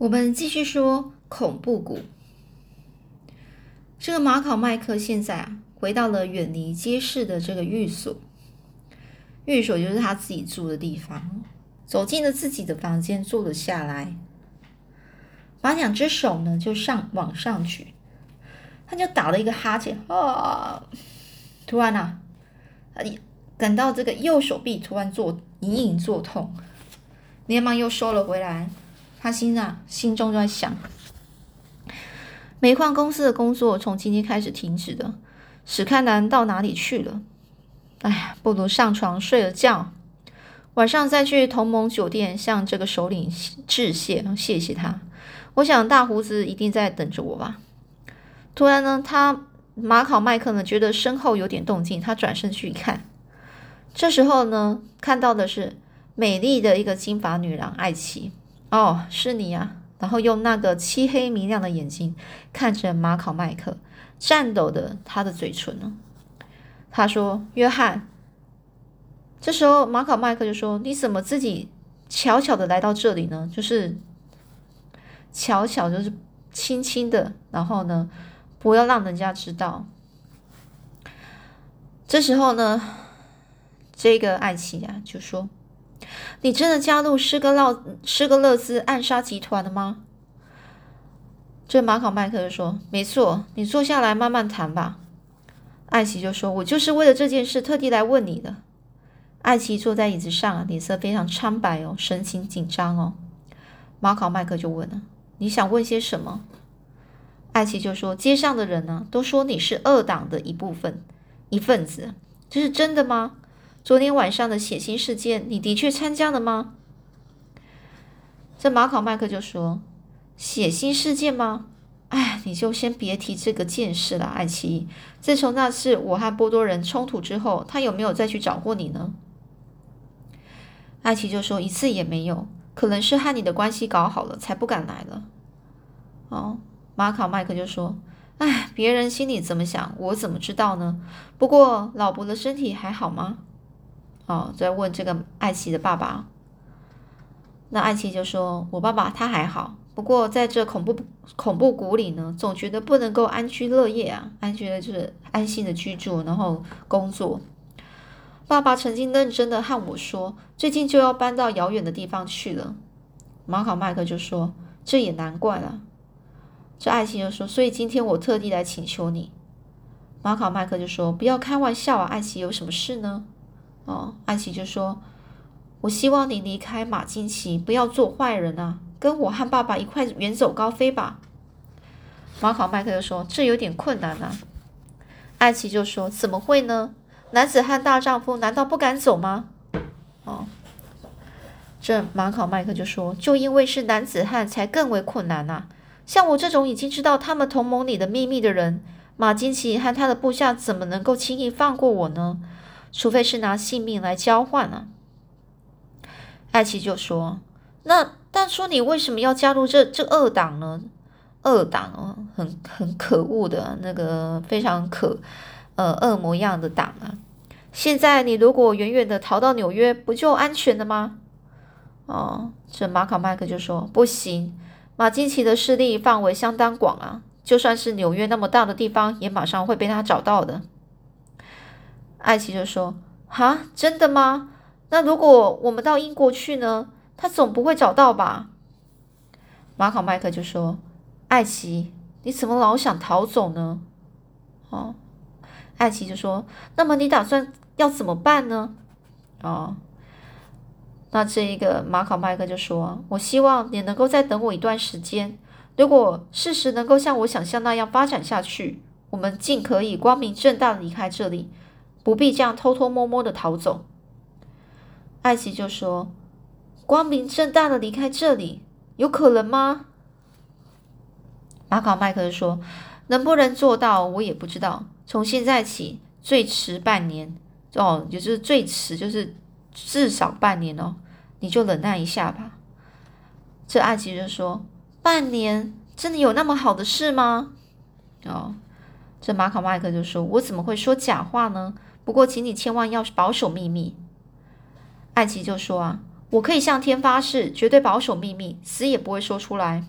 我们继续说恐怖谷。这个马考麦克现在啊，回到了远离街市的这个寓所。寓所就是他自己住的地方。走进了自己的房间，坐了下来，把两只手呢就上往上举，他就打了一个哈欠啊！突然啊，感到这个右手臂突然作隐隐作痛，连忙又收了回来。他心啊，心中就在想：煤矿公司的工作从今天开始停止的，史开南到哪里去了？哎呀，不如上床睡了觉，晚上再去同盟酒店向这个首领致谢，谢谢他。我想大胡子一定在等着我吧。突然呢，他马考麦克呢觉得身后有点动静，他转身去一看，这时候呢，看到的是美丽的一个金发女郎艾奇。哦，是你呀！然后用那个漆黑明亮的眼睛看着马考麦克，颤抖的他的嘴唇呢。他说：“约翰。”这时候马考麦克就说：“你怎么自己悄悄的来到这里呢？就是悄悄，就是轻轻的，然后呢，不要让人家知道。”这时候呢，这个爱奇呀就说。你真的加入施格勒施格勒兹暗杀集团了吗？这马考麦克就说：“没错，你坐下来慢慢谈吧。”艾奇就说：“我就是为了这件事特地来问你的。”艾奇坐在椅子上，脸色非常苍白哦，神情紧张哦。马考麦克就问了：“你想问些什么？”艾奇就说：“街上的人呢，都说你是二党的一部分一份子，这是真的吗？”昨天晚上的血腥事件，你的确参加了吗？这马考麦克就说：“血腥事件吗？哎，你就先别提这个件事了，艾奇。自从那次我和波多人冲突之后，他有没有再去找过你呢？”艾奇就说：“一次也没有，可能是和你的关系搞好了，才不敢来了。”哦，马考麦克就说：“哎，别人心里怎么想，我怎么知道呢？不过老伯的身体还好吗？”哦，在问这个艾奇的爸爸，那艾奇就说：“我爸爸他还好，不过在这恐怖恐怖谷里呢，总觉得不能够安居乐业啊，安觉得就是安心的居住，然后工作。爸爸曾经认真的和我说，最近就要搬到遥远的地方去了。”马考麦克就说：“这也难怪了。”这艾奇就说：“所以今天我特地来请求你。”马考麦克就说：“不要开玩笑啊，艾奇有什么事呢？”哦，艾奇就说：“我希望你离开马金奇，不要做坏人啊，跟我和爸爸一块远走高飞吧。”马考麦克就说：“这有点困难啊。”艾奇就说：“怎么会呢？男子汉大丈夫难道不敢走吗？”哦，这马考麦克就说：“就因为是男子汉，才更为困难呐。像我这种已经知道他们同盟里的秘密的人，马金奇和他的部下怎么能够轻易放过我呢？”除非是拿性命来交换啊！艾奇就说：“那但说你为什么要加入这这二党呢？二党哦，很很可恶的那个非常可呃恶魔样的党啊！现在你如果远远的逃到纽约，不就安全了吗？”哦，这马卡麦克就说：“不行，马金奇的势力范围相当广啊，就算是纽约那么大的地方，也马上会被他找到的。”艾奇就说：“哈，真的吗？那如果我们到英国去呢？他总不会找到吧？”马考麦克就说：“艾奇，你怎么老想逃走呢？”哦，艾奇就说：“那么你打算要怎么办呢？”哦，那这一个马考麦克就说：“我希望你能够再等我一段时间。如果事实能够像我想象那样发展下去，我们尽可以光明正大的离开这里。”不必这样偷偷摸摸的逃走，艾奇就说：“光明正大的离开这里，有可能吗？”马考麦克说：“能不能做到，我也不知道。从现在起，最迟半年哦，也就是最迟就是至少半年哦，你就忍耐一下吧。”这艾奇就说：“半年真的有那么好的事吗？”哦，这马考麦克就说：“我怎么会说假话呢？”不过，请你千万要保守秘密。艾奇就说：“啊，我可以向天发誓，绝对保守秘密，死也不会说出来。”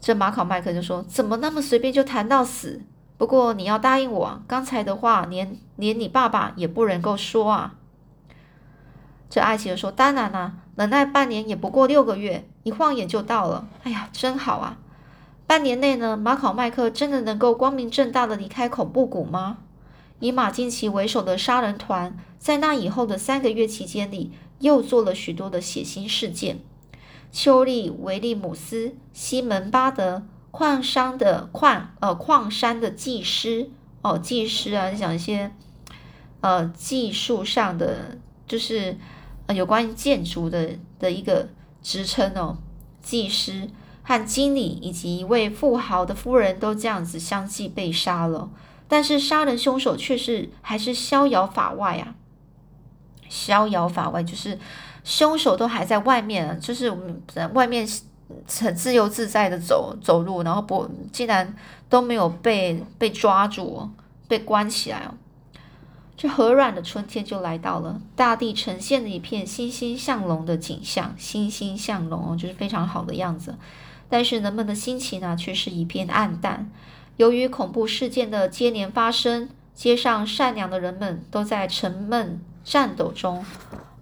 这马考麦克就说：“怎么那么随便就谈到死？不过你要答应我，刚才的话连连你爸爸也不能够说啊。”这艾奇就说：“当然啦，忍耐半年也不过六个月，一晃眼就到了。哎呀，真好啊！半年内呢，马考麦克真的能够光明正大的离开恐怖谷吗？以马金奇为首的杀人团，在那以后的三个月期间里，又做了许多的血腥事件。”丘利维利姆斯、西门巴德矿山的矿呃矿山的技师哦，技师啊，讲一些呃技术上的，就是呃有关于建筑的的一个职称哦，技师和经理以及一位富豪的夫人都这样子相继被杀了，但是杀人凶手却是还是逍遥法外啊，逍遥法外就是。凶手都还在外面，就是在外面很自由自在的走走路，然后不竟然都没有被被抓住，被关起来哦。这和软的春天就来到了，大地呈现了一片欣欣向荣的景象，欣欣向荣哦，就是非常好的样子。但是人们的心情呢，却是一片暗淡。由于恐怖事件的接连发生，街上善良的人们都在沉闷战斗中。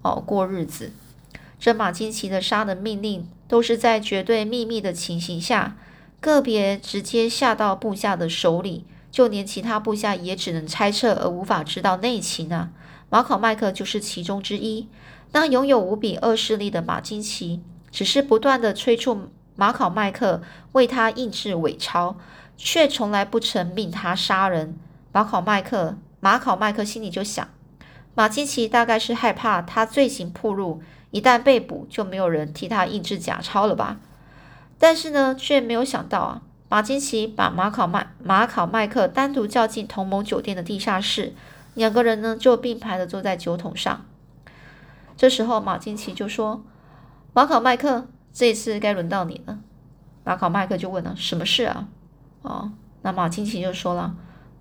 哦，过日子。这马金奇的杀人命令都是在绝对秘密的情形下，个别直接下到部下的手里，就连其他部下也只能猜测而无法知道内情啊。马考麦克就是其中之一。那拥有无比恶势力的马金奇，只是不断的催促马考麦克为他印制伪钞，却从来不曾命他杀人。马考麦克，马考麦克心里就想。马金奇大概是害怕他罪行暴露，一旦被捕就没有人替他印制假钞了吧？但是呢，却没有想到啊，马金奇把马考麦马考麦克单独叫进同盟酒店的地下室，两个人呢就并排的坐在酒桶上。这时候马金奇就说：“马考麦克，这次该轮到你了。”马考麦克就问了：“什么事啊？”哦，那马金奇就说了：“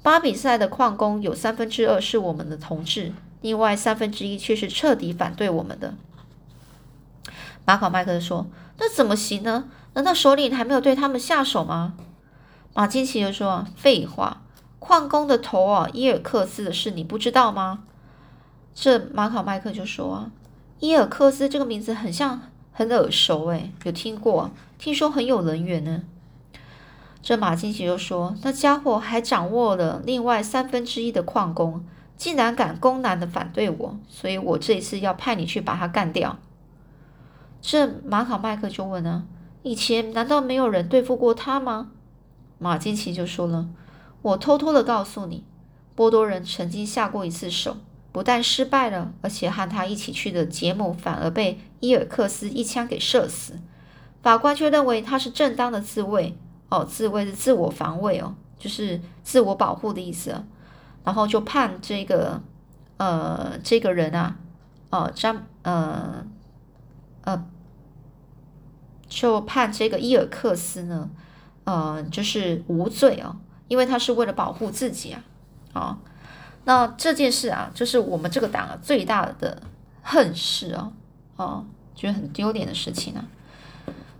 巴比赛的矿工有三分之二是我们的同志。”另外三分之一却是彻底反对我们的。马考麦克说：“那怎么行呢？难道首领还没有对他们下手吗？”马金奇就说：“废话，矿工的头啊，伊尔克斯的事你不知道吗？”这马考麦克就说：“啊，伊尔克斯这个名字很像，很耳熟，诶，有听过，听说很有人缘呢。”这马金奇就说：“那家伙还掌握了另外三分之一的矿工。”竟然敢公然的反对我，所以我这一次要派你去把他干掉。这马考麦克就问了：“以前难道没有人对付过他吗？”马金奇就说了：“我偷偷的告诉你，波多人曾经下过一次手，不但失败了，而且和他一起去的杰姆反而被伊尔克斯一枪给射死。法官却认为他是正当的自卫，哦，自卫是自我防卫哦，就是自我保护的意思。”然后就判这个，呃，这个人啊，哦，张，呃，呃，就判这个伊尔克斯呢，呃，就是无罪哦，因为他是为了保护自己啊，啊，那这件事啊，就是我们这个党啊最大的恨事哦，哦，觉得很丢脸的事情啊。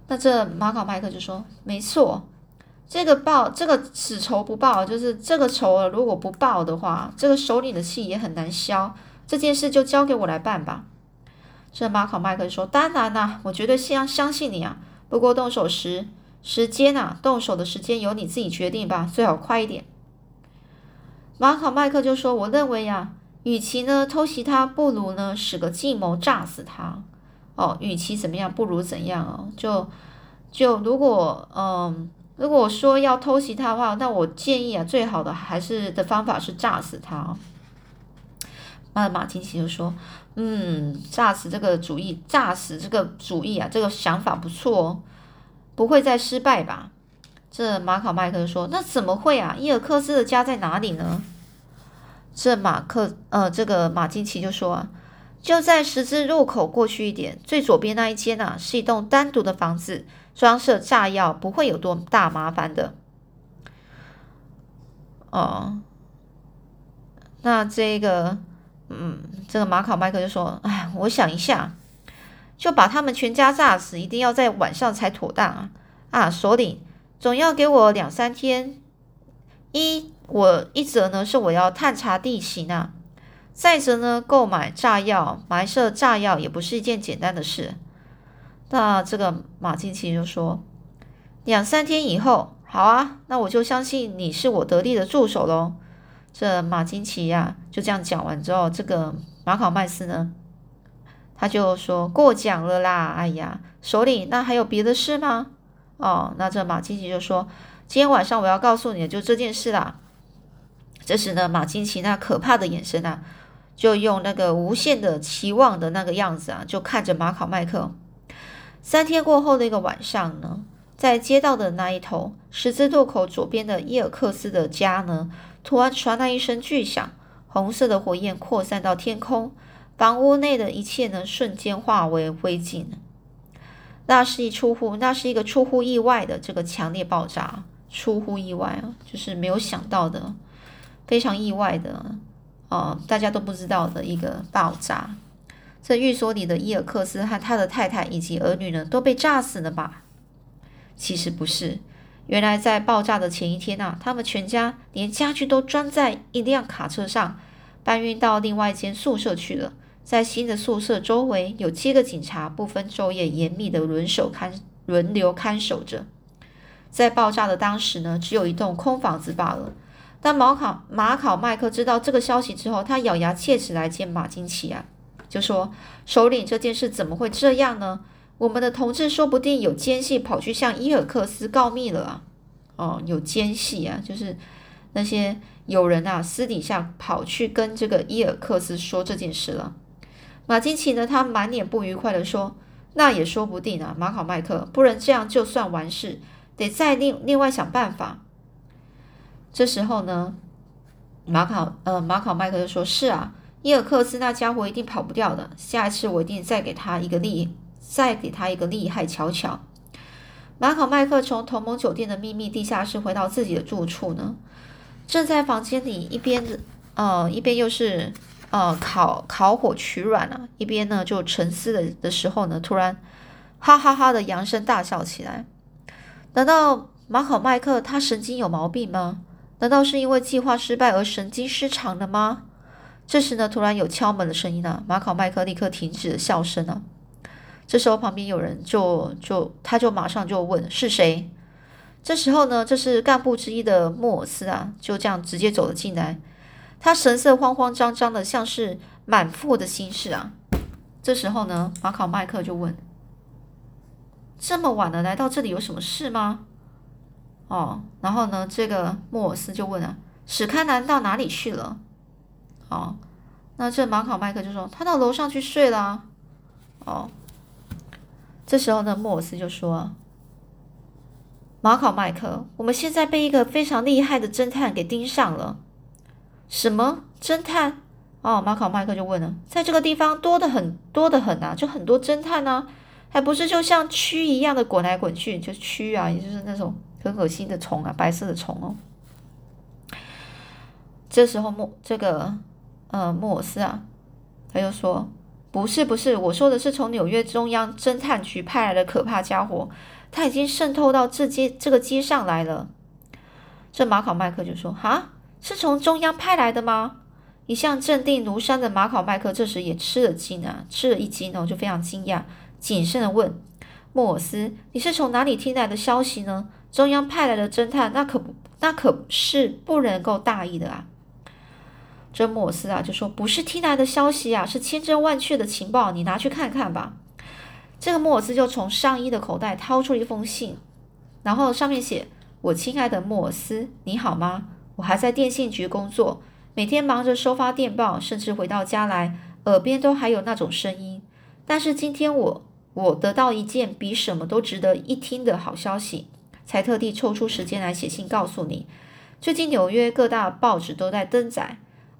那这马考麦克就说，没错。这个报，这个此仇不报，就是这个仇如果不报的话，这个首领的气也很难消。这件事就交给我来办吧。这马考麦克说：“当然啦，我绝对相相信你啊。不过动手时时间啊，动手的时间由你自己决定吧，最好快一点。”马考麦克就说：“我认为呀，与其呢偷袭他，不如呢使个计谋炸死他。哦，与其怎么样，不如怎样哦？就就如果嗯。”如果说要偷袭他的话，那我建议啊，最好的还是的方法是炸死他。那马金奇就说：“嗯，炸死这个主意，炸死这个主意啊，这个想法不错哦，不会再失败吧？”这马考麦克说：“那怎么会啊？伊尔克斯的家在哪里呢？”这马克呃，这个马金奇就说啊：“就在十字路口过去一点，最左边那一间啊，是一栋单独的房子。”装设炸药不会有多大麻烦的，哦，那这个，嗯，这个马考麦克就说：“哎，我想一下，就把他们全家炸死，一定要在晚上才妥当啊！啊，首领总要给我两三天。一，我一则呢是我要探查地形啊，再者呢，购买炸药、埋设炸药也不是一件简单的事。那这个马金奇就说：“两三天以后，好啊，那我就相信你是我得力的助手喽。”这马金奇呀，就这样讲完之后，这个马考麦斯呢，他就说过奖了啦。哎呀，首领，那还有别的事吗？哦，那这马金奇就说。今天晚上我要告诉你的就这件事啦。这时呢，马金奇那可怕的眼神啊，就用那个无限的期望的那个样子啊，就看着马考麦克。三天过后的一个晚上呢，在街道的那一头十字路口左边的伊尔克斯的家呢，突然传来一声巨响，红色的火焰扩散到天空，房屋内的一切呢，瞬间化为灰烬。那是一出乎，那是一个出乎意外的这个强烈爆炸。出乎意外啊，就是没有想到的，非常意外的，哦，大家都不知道的一个爆炸。这寓所里的伊尔克斯和他的太太以及儿女呢，都被炸死了吧？其实不是，原来在爆炸的前一天啊，他们全家连家具都装在一辆卡车上，搬运到另外一间宿舍去了。在新的宿舍周围有七个警察，不分昼夜，严密的轮守看轮流看守着。在爆炸的当时呢，只有一栋空房子罢了。当马考马考麦克知道这个消息之后，他咬牙切齿来见马金奇啊，就说：“首领，这件事怎么会这样呢？我们的同志说不定有奸细跑去向伊尔克斯告密了啊！哦，有奸细啊，就是那些有人啊，私底下跑去跟这个伊尔克斯说这件事了。”马金奇呢，他满脸不愉快的说：“那也说不定啊，马考麦克，不然这样就算完事。”得再另另外想办法。这时候呢，马考呃马考麦克就说：“是啊，伊尔克斯那家伙一定跑不掉的。下一次我一定再给他一个厉，再给他一个厉害瞧瞧。”马考麦克从同盟酒店的秘密地下室回到自己的住处呢，正在房间里一边呃一边又是呃烤烤火取暖啊，一边呢就沉思的的时候呢，突然哈哈哈的扬声大笑起来。难道马考麦克他神经有毛病吗？难道是因为计划失败而神经失常了吗？这时呢，突然有敲门的声音啊！马考麦克立刻停止了笑声啊！这时候旁边有人就就他就马上就问是谁？这时候呢，这是干部之一的莫尔斯啊，就这样直接走了进来，他神色慌慌张张的，像是满腹的心事啊！这时候呢，马考麦克就问。这么晚了，来到这里有什么事吗？哦，然后呢，这个莫尔斯就问啊：“史堪南到哪里去了？”哦，那这马考麦克就说：“他到楼上去睡了。”哦，这时候呢，莫尔斯就说：“马考麦克，我们现在被一个非常厉害的侦探给盯上了。”什么侦探？哦，马考麦克就问了：“在这个地方多的很多的很啊，就很多侦探呢。”还不是就像蛆一样的滚来滚去，就蛆啊，也就是那种很恶心的虫啊，白色的虫哦。这时候莫这个呃莫尔斯啊，他就说：“不是不是，我说的是从纽约中央侦探局派来的可怕家伙，他已经渗透到这街这个街上来了。”这马考麦克就说：“哈，是从中央派来的吗？”一向镇定如山的马考麦克这时也吃了惊啊，吃了一惊哦，就非常惊讶。谨慎的问莫尔斯：“你是从哪里听来的消息呢？中央派来的侦探，那可不，那可是不能够大意的啊！”这莫尔斯啊就说：“不是听来的消息啊，是千真万确的情报，你拿去看看吧。”这个莫尔斯就从上衣的口袋掏出一封信，然后上面写：“我亲爱的莫尔斯，你好吗？我还在电信局工作，每天忙着收发电报，甚至回到家来，耳边都还有那种声音。”但是今天我我得到一件比什么都值得一听的好消息，才特地抽出时间来写信告诉你。最近纽约各大报纸都在登载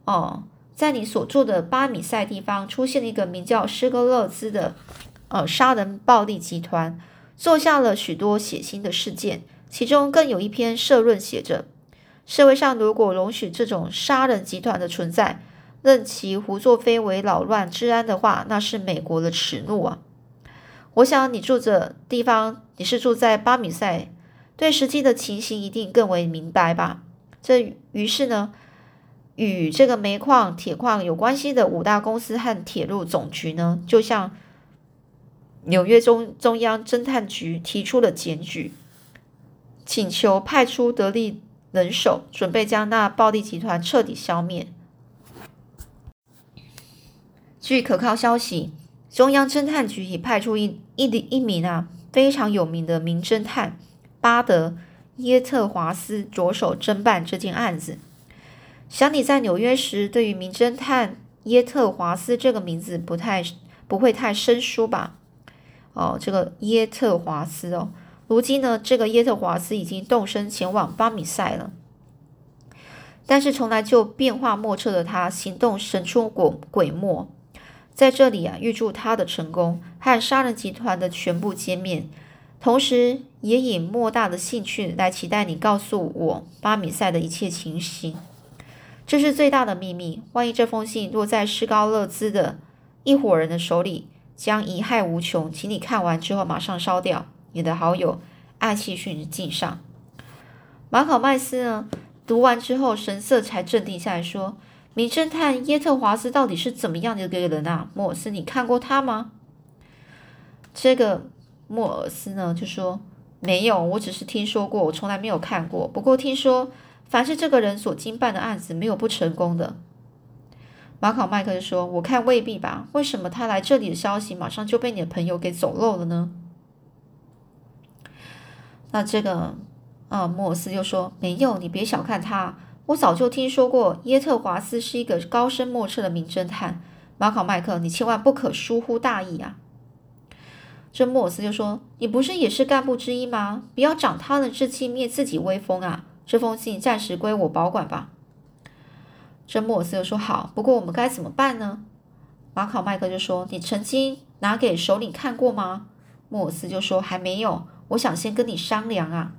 哦，在你所住的巴米塞地方出现了一个名叫施格勒兹的呃杀人暴力集团，做下了许多血腥的事件，其中更有一篇社论写着：社会上如果容许这种杀人集团的存在。任其胡作非为、扰乱治安的话，那是美国的耻辱啊！我想你住的地方，你是住在巴米塞，对实际的情形一定更为明白吧？这于是呢，与这个煤矿、铁矿有关系的五大公司和铁路总局呢，就向纽约中中央侦探局提出了检举，请求派出得力人手，准备将那暴力集团彻底消灭。据可靠消息，中央侦探局已派出一一一名啊非常有名的名侦探巴德耶特华斯着手侦办这件案子。想你在纽约时，对于名侦探耶特华斯这个名字不太不会太生疏吧？哦，这个耶特华斯哦，如今呢，这个耶特华斯已经动身前往巴米塞了。但是从来就变化莫测的他，行动神出鬼鬼没。在这里啊，预祝他的成功和杀人集团的全部歼灭，同时也以莫大的兴趣来期待你告诉我巴米塞的一切情形。这是最大的秘密。万一这封信落在施高勒兹的一伙人的手里，将贻害无穷。请你看完之后马上烧掉。你的好友艾奇逊敬上。马考麦斯呢？读完之后，神色才镇定下来，说。名侦探耶特华斯到底是怎么样的一个人啊？莫尔斯，你看过他吗？这个莫尔斯呢就说没有，我只是听说过，我从来没有看过。不过听说，凡是这个人所经办的案子，没有不成功的。马考麦克就说：“我看未必吧？为什么他来这里的消息马上就被你的朋友给走漏了呢？”那这个啊，莫尔斯就说：“没有，你别小看他。”我早就听说过耶特华斯是一个高深莫测的名侦探，马考麦克，你千万不可疏忽大意啊！这莫尔斯就说：“你不是也是干部之一吗？不要长他人志气，灭自己威风啊！这封信暂时归我保管吧。”这莫尔斯又说：“好，不过我们该怎么办呢？”马考麦克就说：“你曾经拿给首领看过吗？”莫尔斯就说：“还没有，我想先跟你商量啊。”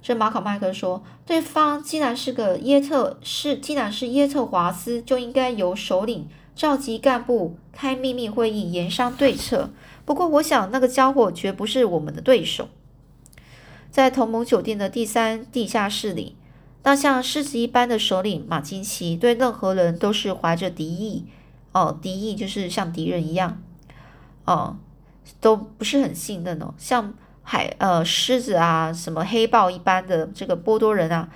这马考麦克说：“对方既然是个耶特是，既然是耶特华斯，就应该由首领召集干部开秘密会议，研商对策。不过，我想那个家伙绝不是我们的对手。在同盟酒店的第三地下室里，那像狮子一般的首领马金奇对任何人都是怀着敌意。哦，敌意就是像敌人一样。哦，都不是很信任哦，像。”海呃狮子啊，什么黑豹一般的这个波多人啊，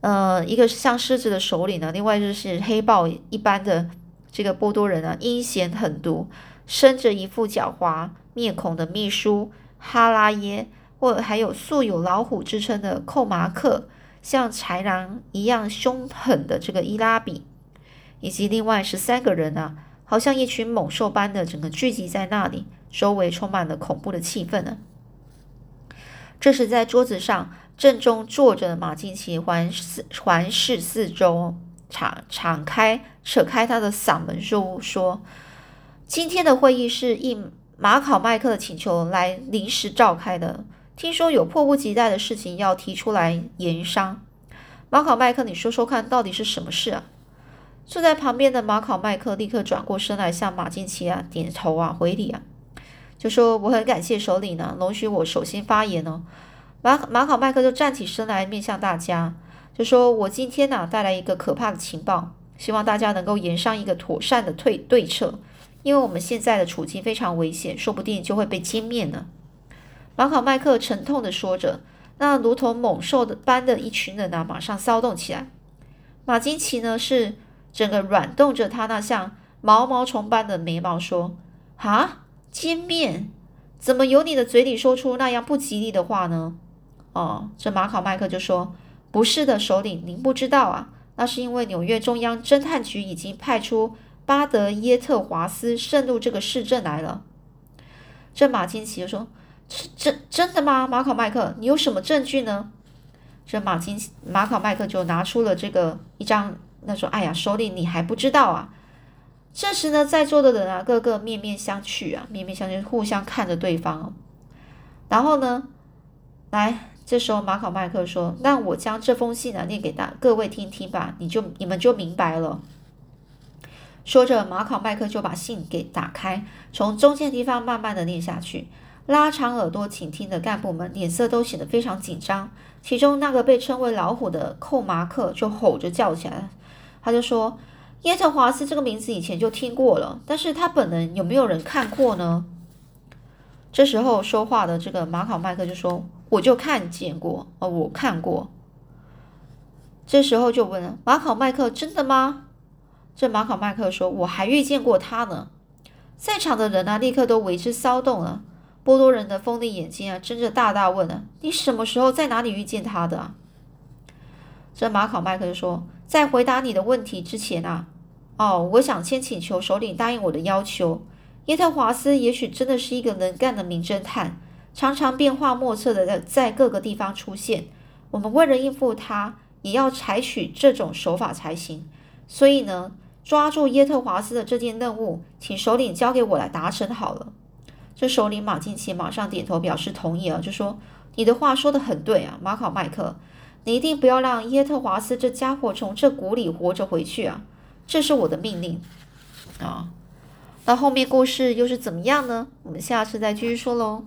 呃，一个是像狮子的首领呢，另外就是黑豹一般的这个波多人啊，阴险狠毒，生着一副狡猾面孔的秘书哈拉耶，或还有素有老虎之称的寇马克，像豺狼一样凶狠的这个伊拉比，以及另外十三个人啊，好像一群猛兽般的整个聚集在那里，周围充满了恐怖的气氛呢。这时，在桌子上正中坐着的马金奇环四环视四周，敞敞开扯开他的嗓门说：“说今天的会议是应马考麦克的请求来临时召开的。听说有迫不及待的事情要提出来研商。马考麦克，你说说看，到底是什么事啊？”坐在旁边的马考麦克立刻转过身来，向马金奇啊点头啊回礼啊。就说我很感谢首领呢，容许我首先发言哦。马马考麦克就站起身来，面向大家，就说我今天呢带来一个可怕的情报，希望大家能够言上一个妥善的退对策，因为我们现在的处境非常危险，说不定就会被歼灭呢。马考麦克沉痛的说着，那如同猛兽的般的一群人呢，马上骚动起来。马金奇呢是整个软动着他那像毛毛虫般的眉毛，说：“啊。”歼灭？怎么由你的嘴里说出那样不吉利的话呢？哦，这马考麦克就说：“不是的，首领，您不知道啊，那是因为纽约中央侦探局已经派出巴德耶特华斯渗入这个市镇来了。”这马金奇就说：“真真的吗？马考麦克，你有什么证据呢？”这马金马考麦克就拿出了这个一张，那说：“哎呀，首领，你还不知道啊？”这时呢，在座的人啊，个个面面相觑啊，面面相觑，互相看着对方。然后呢，来，这时候马考麦克说：“那我将这封信啊念给大各位听听吧，你就你们就明白了。”说着，马考麦克就把信给打开，从中间地方慢慢的念下去。拉长耳朵倾听的干部们脸色都显得非常紧张。其中那个被称为老虎的寇马克就吼着叫起来，他就说：“耶特华斯这个名字以前就听过了，但是他本人有没有人看过呢？”这时候说话的这个马考麦克就说：“我就看见过，哦，我看过。”这时候就问了马考麦克：“真的吗？”这马考麦克说：“我还遇见过他呢。”在场的人啊，立刻都为之骚动了。波多人的锋利眼睛啊，睁着大大问啊：“你什么时候在哪里遇见他的？”啊？”这马考麦克就说：“在回答你的问题之前啊，哦，我想先请求首领答应我的要求。耶特华斯也许真的是一个能干的名侦探，常常变化莫测的在在各个地方出现。我们为了应付他，也要采取这种手法才行。所以呢。”抓住耶特华斯的这件任务，请首领交给我来达成好了。这首领马进奇马上点头表示同意啊，就说：“你的话说的很对啊，马考麦克，你一定不要让耶特华斯这家伙从这谷里活着回去啊，这是我的命令啊。”那后面故事又是怎么样呢？我们下次再继续说喽。